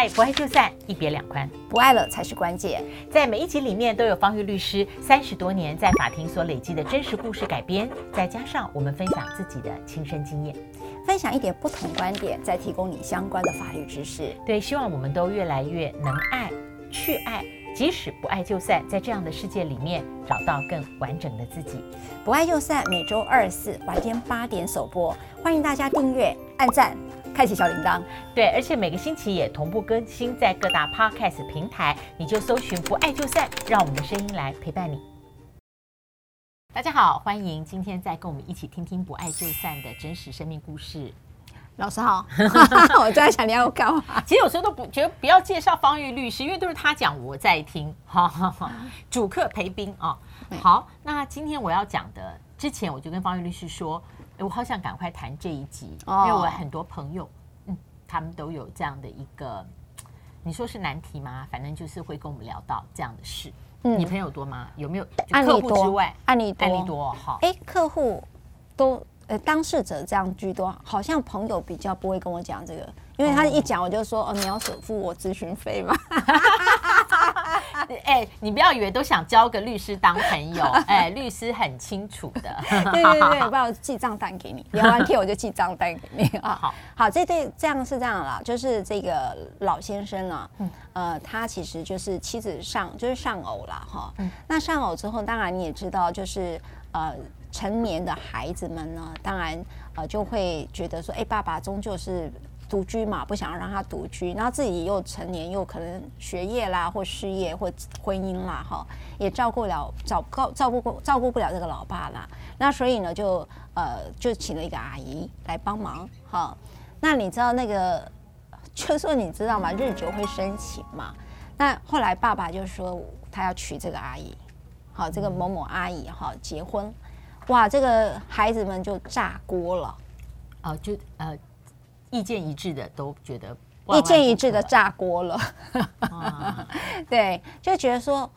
爱不爱就散，一别两宽，不爱了才是关键。在每一集里面都有方玉律师三十多年在法庭所累积的真实故事改编，再加上我们分享自己的亲身经验，分享一点不同观点，再提供你相关的法律知识。对，希望我们都越来越能爱，去爱。即使不爱就散，在这样的世界里面找到更完整的自己。不爱就散，每周二四晚间八点首播，欢迎大家订阅、按赞、开启小铃铛。对，而且每个星期也同步更新在各大 Podcast 平台，你就搜寻“不爱就散”，让我们的声音来陪伴你。大家好，欢迎今天再跟我们一起听听不爱就散的真实生命故事。老师好，我在想你要干嘛？其实有时候都不觉得不要介绍方玉律师，因为都是他讲我在听，哈哈哈。主客陪宾啊。好，那今天我要讲的，之前我就跟方玉律师说，我好想赶快谈这一集，因为我很多朋友，嗯，他们都有这样的一个，你说是难题吗？反正就是会跟我们聊到这样的事。嗯，你朋友多吗？有没有？客户之外，案例多，案例多，好。哎，客户都。呃，当事者这样居多，好像朋友比较不会跟我讲这个，因为他一讲我就说，哦，你要首付我咨询费嘛。哎，你不要以为都想交个律师当朋友，哎，律师很清楚的。对对对，不要记账单给你，聊完天我就记账单给你 啊。好，好，这对这样是这样啦，就是这个老先生啊，呃，他其实就是妻子上就是上偶了哈。那上偶之后，当然你也知道，就是呃。成年的孩子们呢，当然呃就会觉得说，哎，爸爸终究是独居嘛，不想要让他独居，然后自己又成年，又可能学业啦，或事业，或婚姻啦，哈，也照顾了，照顾照顾不照顾不了这个老爸啦。那所以呢，就呃就请了一个阿姨来帮忙，哈。那你知道那个，就说你知道吗？日久会生情嘛。那后来爸爸就说他要娶这个阿姨，好，这个某某阿姨哈结婚。哇，这个孩子们就炸锅了，哦，就呃，意见一致的都觉得意见一致的炸锅了，对，就觉得说，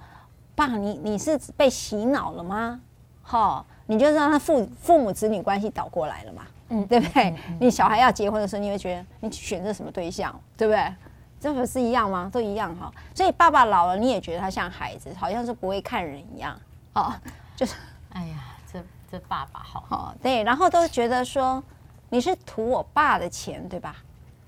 爸，你你是被洗脑了吗？哈、哦，你就让他父父母子女关系倒过来了嘛，嗯，对不对？嗯嗯、你小孩要结婚的时候，你会觉得你选择什么对象，对不对？这不是一样吗？都一样哈，所以爸爸老了，你也觉得他像孩子，好像是不会看人一样，哦，就是，哎呀。这爸爸好，好对，然后都觉得说你是图我爸的钱，对吧？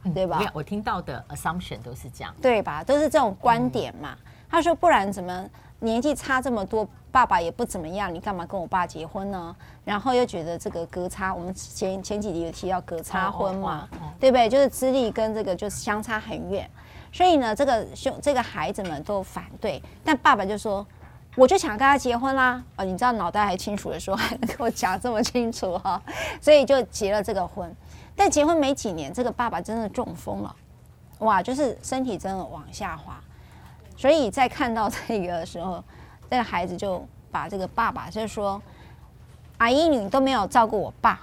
嗯、对吧？我听到的 assumption 都是这样，对吧？都是这种观点嘛。嗯、他说不然怎么年纪差这么多，爸爸也不怎么样，你干嘛跟我爸结婚呢？然后又觉得这个隔差，我们前前几集有提到隔差婚嘛，哦哦哦哦、对不对？就是资历跟这个就是相差很远，所以呢，这个兄这个孩子们都反对，但爸爸就说。我就想跟他结婚啦！哦，你知道脑袋还清楚的时候，还能跟我讲这么清楚哈，所以就结了这个婚。但结婚没几年，这个爸爸真的中风了，哇，就是身体真的往下滑。所以在看到这个的时候，这个孩子就把这个爸爸就说：“阿姨，你都没有照顾我爸，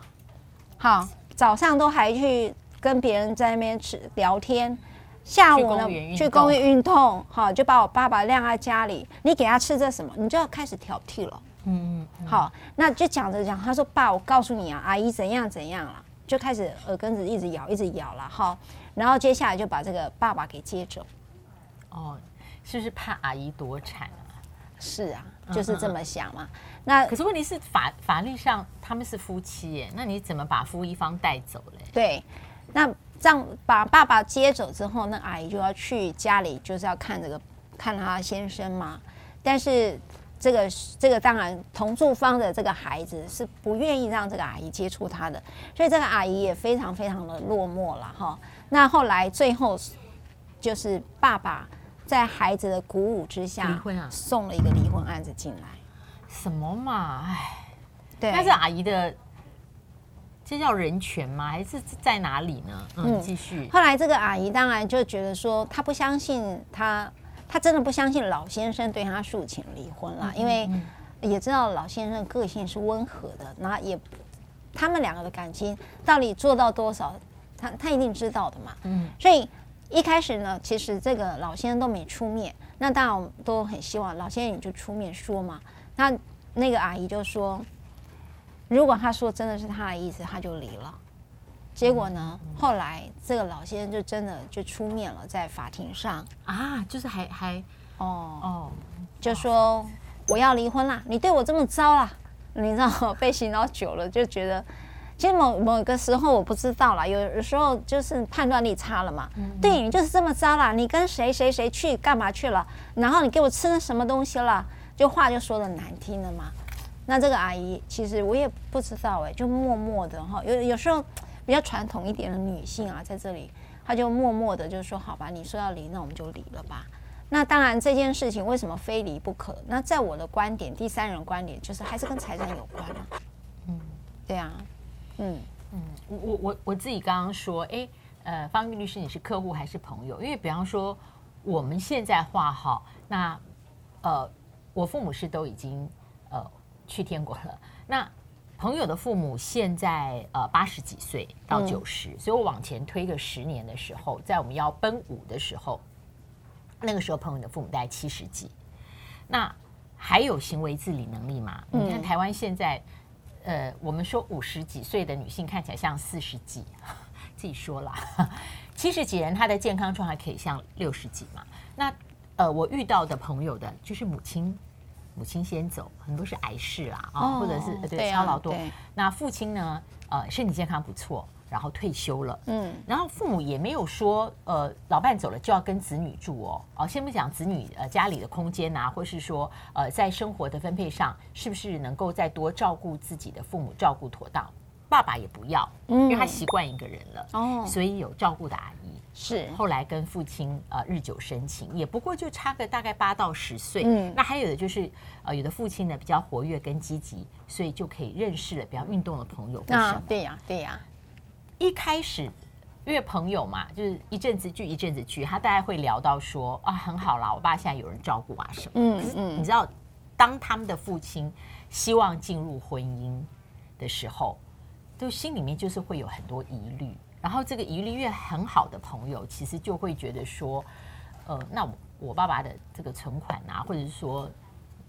好，早上都还去跟别人在那边吃聊天。”下午呢，去公园运动，好，就把我爸爸晾在家里。你给他吃这什么，你就要开始挑剔了。嗯嗯，好，那就讲着讲，他说：“爸，我告诉你啊，阿姨怎样怎样了。”就开始耳根子一直咬，一直咬了哈。然后接下来就把这个爸爸给接走。哦，是不是怕阿姨躲产啊？是啊，就是这么想嘛。那可是问题是法法律上他们是夫妻耶，那你怎么把夫一方带走嘞？对，那。这样把爸爸接走之后，那阿姨就要去家里，就是要看这个看他先生嘛。但是这个这个当然同住方的这个孩子是不愿意让这个阿姨接触他的，所以这个阿姨也非常非常的落寞了哈。那后来最后就是爸爸在孩子的鼓舞之下，离婚啊，送了一个离婚案子进来。什么嘛，哎，对，但是阿姨的。这叫人权吗？还是在哪里呢？嗯，继续。后来这个阿姨当然就觉得说，她不相信她，她真的不相信老先生对她诉请离婚了，因为也知道老先生个性是温和的，那也他们两个的感情到底做到多少，他他一定知道的嘛。嗯，所以一开始呢，其实这个老先生都没出面，那当然我们都很希望老先生你就出面说嘛。那那个阿姨就说。如果他说真的是他的意思，他就离了。结果呢，后来这个老先生就真的就出面了，在法庭上啊，就是还还哦哦，就说我要离婚啦，你对我这么糟啦，你知道被洗脑久了就觉得。其实某某个时候我不知道啦，有有时候就是判断力差了嘛。嗯、对你就是这么糟啦，你跟谁谁谁去干嘛去了？然后你给我吃了什么东西了？就话就说的难听了嘛。那这个阿姨其实我也不知道哎、欸，就默默的哈，有有时候比较传统一点的女性啊，在这里她就默默的就说好吧，你说要离，那我们就离了吧。那当然这件事情为什么非离不可？那在我的观点，第三人观点就是还是跟财产有关啊。嗯，对啊。嗯嗯，我我我我自己刚刚说，哎，呃，方玉律师，你是客户还是朋友？因为比方说我们现在话哈，那呃，我父母是都已经呃去天国了。那朋友的父母现在呃八十几岁到九十，嗯，所以我往前推个十年的时候，在我们要奔五的时候，那个时候朋友的父母大概七十几。那还有行为自理能力吗？你看台湾现在。呃，我们说五十几岁的女性看起来像四十几，自己说了，七十几人她的健康状态可以像六十几嘛？那呃，我遇到的朋友的就是母亲，母亲先走，很多是癌逝啦啊，哦、或者是对超劳多。那父亲呢？呃，身体健康不错。然后退休了，嗯，然后父母也没有说，呃，老伴走了就要跟子女住哦，哦，先不讲子女呃家里的空间啊，或是说呃在生活的分配上是不是能够再多照顾自己的父母，照顾妥当，爸爸也不要，因为他习惯一个人了，哦，所以有照顾的阿姨是，后来跟父亲呃日久生情，也不过就差个大概八到十岁，嗯，那还有的就是呃有的父亲呢比较活跃跟积极，所以就可以认识了比较运动的朋友，啊，对呀，对呀。一开始，因为朋友嘛，就是一阵子聚一阵子聚，他大概会聊到说啊，很好啦，我爸现在有人照顾啊什么。嗯嗯。你知道，当他们的父亲希望进入婚姻的时候，就心里面就是会有很多疑虑。然后这个疑虑越很好的朋友，其实就会觉得说，呃，那我我爸爸的这个存款啊，或者是说，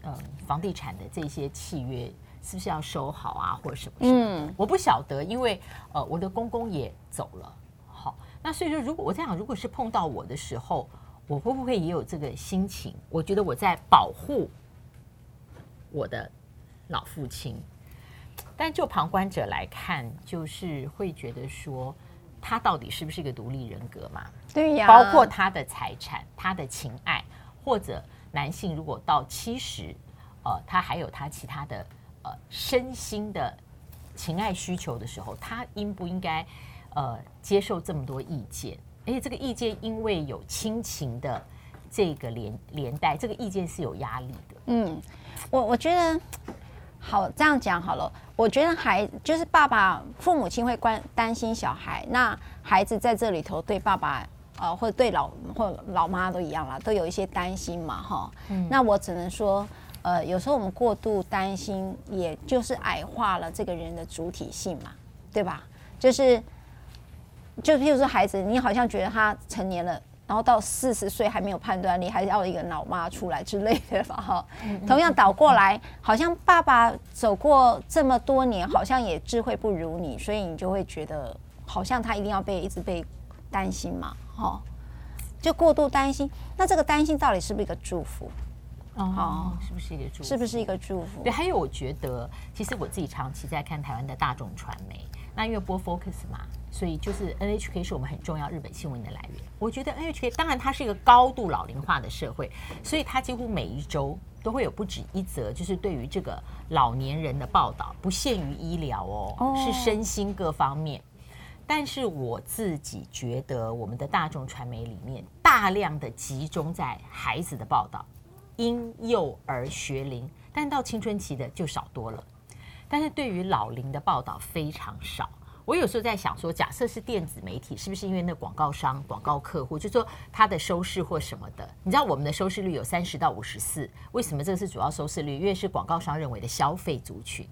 嗯，房地产的这些契约。是不是要收好啊，或者什么什么？嗯，我不晓得，因为呃，我的公公也走了。好，那所以说，如果我在想，如果是碰到我的时候，我会不会也有这个心情？我觉得我在保护我的老父亲，但就旁观者来看，就是会觉得说，他到底是不是一个独立人格嘛？对呀，包括他的财产、他的情爱，或者男性如果到七十，呃，他还有他其他的。呃，身心的情爱需求的时候，他应不应该呃接受这么多意见？而且这个意见因为有亲情的这个连连带，这个意见是有压力的。嗯，我我觉得好这样讲好了。我觉得孩就是爸爸父母亲会关担心小孩，那孩子在这里头对爸爸呃或者对老或老妈都一样啦，都有一些担心嘛，哈。嗯，那我只能说。呃，有时候我们过度担心，也就是矮化了这个人的主体性嘛，对吧？就是，就譬如说孩子，你好像觉得他成年了，然后到四十岁还没有判断力，还要一个老妈出来之类的吧？哈，同样倒过来，好像爸爸走过这么多年，好像也智慧不如你，所以你就会觉得，好像他一定要被一直被担心嘛，哈，就过度担心。那这个担心到底是不是一个祝福？哦，是不是一个祝福？是不是一个祝福？对，还有我觉得，其实我自己长期在看台湾的大众传媒，那因为播 Focus 嘛，所以就是 NHK 是我们很重要日本新闻的来源。我觉得 NHK 当然它是一个高度老龄化的社会，所以它几乎每一周都会有不止一则，就是对于这个老年人的报道，不限于医疗哦，哦是身心各方面。但是我自己觉得，我们的大众传媒里面大量的集中在孩子的报道。婴幼儿学龄，但到青春期的就少多了。但是对于老龄的报道非常少。我有时候在想说，假设是电子媒体，是不是因为那广告商、广告客户，就说他的收视或什么的？你知道我们的收视率有三十到五十四，为什么这个是主要收视率？因为是广告商认为的消费族群。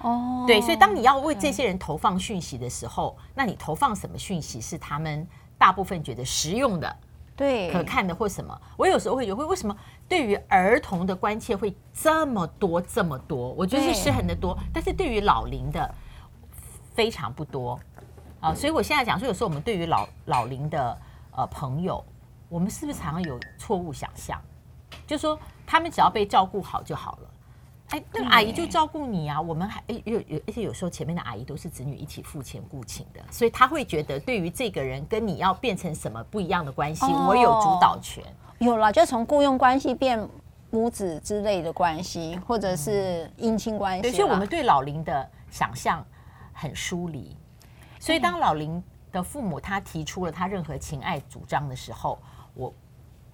哦，对，所以当你要为这些人投放讯息的时候，那你投放什么讯息是他们大部分觉得实用的？对，可看的或什么？我有时候会觉得，会为什么？对于儿童的关切会这么多这么多，我觉得是失衡的多，但是对于老龄的非常不多。啊，所以我现在讲说，有时候我们对于老老龄的呃朋友，我们是不是常常有错误想象？就是说他们只要被照顾好就好了。哎，那个阿姨就照顾你啊，我们还哎有有，而且有时候前面的阿姨都是子女一起付钱雇请的，所以他会觉得对于这个人跟你要变成什么不一样的关系，哦、我有主导权。有了，就从雇佣关系变母子之类的关系，或者是姻亲关系。对，所以我们对老林的想象很疏离。所以当老林的父母他提出了他任何情爱主张的时候，我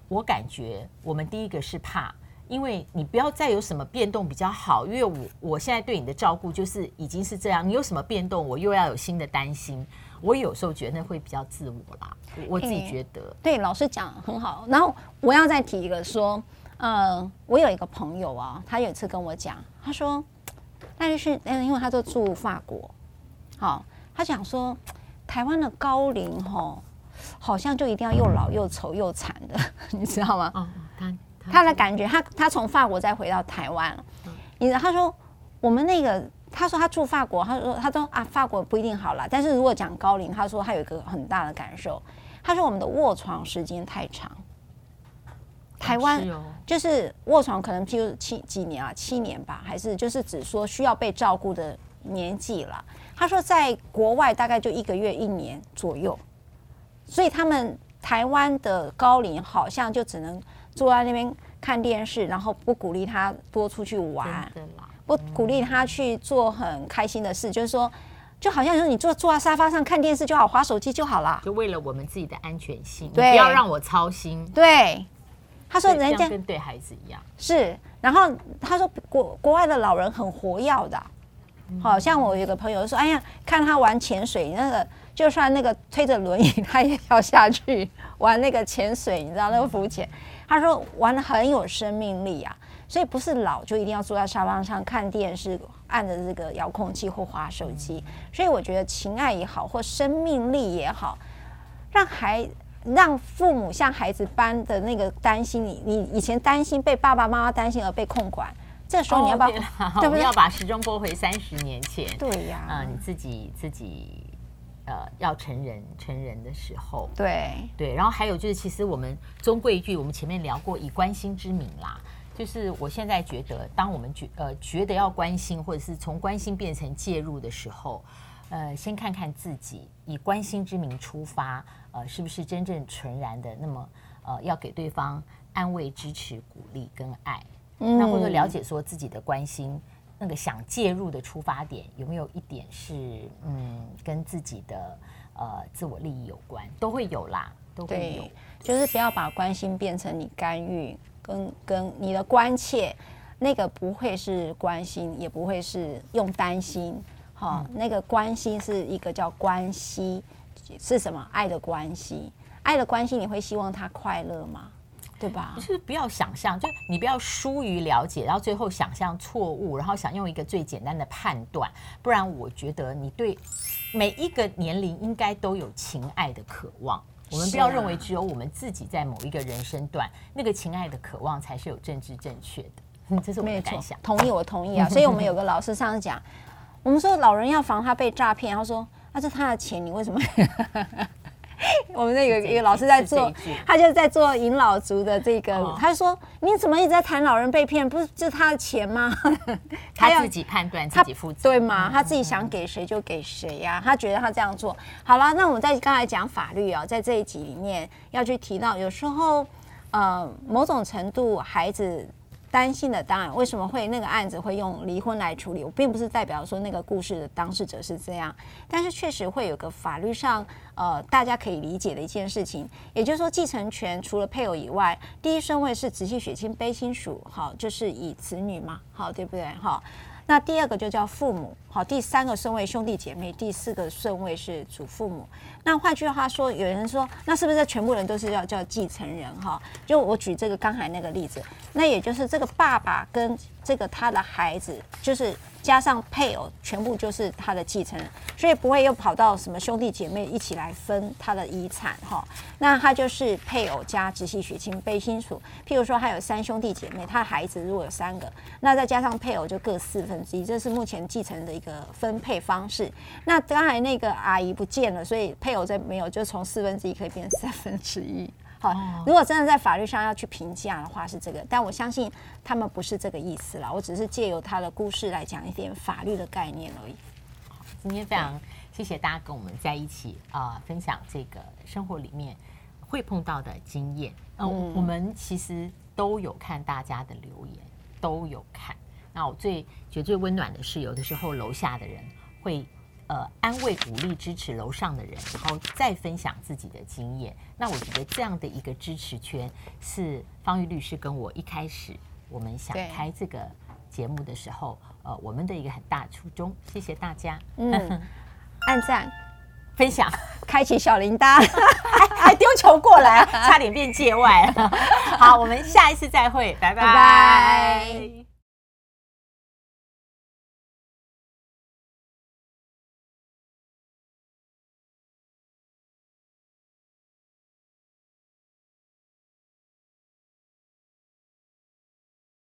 我感觉我们第一个是怕。因为你不要再有什么变动比较好，因为我我现在对你的照顾就是已经是这样，你有什么变动，我又要有新的担心，我有时候觉得那会比较自我啦，我自己觉得。对，老师讲很好。然后我要再提一个说，呃，我有一个朋友啊，他有一次跟我讲，他说，那就是嗯，因为他都住法国，好，他讲说，台湾的高龄吼，好像就一定要又老又丑又惨的，你知道吗？哦，他的感觉，他他从法国再回到台湾，你知道，他说我们那个，他说他住法国，他说他说啊，法国不一定好了，但是如果讲高龄，他说他有一个很大的感受，他说我们的卧床时间太长，台湾就是卧床可能就七几年啊，七年吧，还是就是只说需要被照顾的年纪了。他说在国外大概就一个月一年左右，所以他们台湾的高龄好像就只能。坐在那边看电视，然后不鼓励他多出去玩，不鼓励他去做很开心的事，就是说，就好像说你坐坐在沙发上看电视就好，滑手机就好了。就为了我们自己的安全性，对，不要让我操心。对，他说人家跟对孩子一样。是，然后他说国国外的老人很活跃的，好像我有个朋友说，哎呀，看他玩潜水，那个就算那个推着轮椅，他也要下去玩那个潜水，你知道那个浮潜。他说玩的很有生命力啊，所以不是老就一定要坐在沙发上看电视，按着这个遥控器或滑手机。所以我觉得情爱也好，或生命力也好，让孩让父母像孩子般的那个担心你，你以前担心被爸爸妈妈担心而被控管，这时候你要不要？哦、对不 对？要把时钟拨回三十年前。对呀，啊、呃，你自己自己。呃，要成人成人的时候，对对，然后还有就是，其实我们终归一句，我们前面聊过以关心之名啦，就是我现在觉得，当我们觉呃觉得要关心，或者是从关心变成介入的时候，呃，先看看自己，以关心之名出发，呃，是不是真正纯然的？那么呃，要给对方安慰、支持、鼓励跟爱，嗯，那或者了解说自己的关心。那个想介入的出发点有没有一点是嗯跟自己的呃自我利益有关？都会有啦，都会有。就是不要把关心变成你干预，跟跟你的关切，那个不会是关心，也不会是用担心。哈、嗯，那个关心是一个叫关系，是什么？爱的关系，爱的关系，你会希望他快乐吗？对吧？就是不要想象，就你不要疏于了解，然后最后想象错误，然后想用一个最简单的判断，不然我觉得你对每一个年龄应该都有情爱的渴望。我们不要认为只有我们自己在某一个人生段，那个情爱的渴望才是有政治正确的。嗯，这是我的感想。同意，我同意啊。所以我们有个老师上次讲，我们说老人要防他被诈骗，他说那是他的钱，你为什么？我们那个一个老师在做，他就在做引老族的这个。哦、他就说：“你怎么一直在谈老人被骗？不是就是他的钱吗？他要自己判断，自己负责，对吗？他自己想给谁就给谁呀、啊。他觉得他这样做好了。那我们在刚才讲法律啊，在这一集里面要去提到，有时候呃，某种程度孩子。”担心的当然，为什么会那个案子会用离婚来处理？我并不是代表说那个故事的当事者是这样，但是确实会有个法律上呃大家可以理解的一件事情，也就是说继承权除了配偶以外，第一顺位是直系血亲卑亲属，好，就是以子女嘛，好，对不对？好。那第二个就叫父母，好，第三个顺位兄弟姐妹，第四个顺位是祖父母。那换句话说，有人说，那是不是全部人都是要叫继承人？哈，就我举这个刚才那个例子，那也就是这个爸爸跟这个他的孩子就是。加上配偶，全部就是他的继承人，所以不会又跑到什么兄弟姐妹一起来分他的遗产哈。那他就是配偶加直系血亲背亲属。譬如说，他有三兄弟姐妹，他的孩子如果有三个，那再加上配偶就各四分之一，这是目前继承的一个分配方式。那刚才那个阿姨不见了，所以配偶在没有，就从四分之一可以变三分之一。好，如果真的在法律上要去评价的话是这个，但我相信他们不是这个意思啦。我只是借由他的故事来讲一点法律的概念而已。好，今天非常谢谢大家跟我们在一起啊、呃，分享这个生活里面会碰到的经验。呃、嗯，我们其实都有看大家的留言，都有看。那我最觉得最温暖的是，有的时候楼下的人会。呃，安慰、鼓励、支持楼上的人，然后再分享自己的经验。那我觉得这样的一个支持圈，是方玉律师跟我一开始我们想开这个节目的时候，呃，我们的一个很大初衷。谢谢大家，嗯，按赞、分享、开启小铃铛，还还丢球过来，差点变界外。好，我们下一次再会，拜拜。拜拜。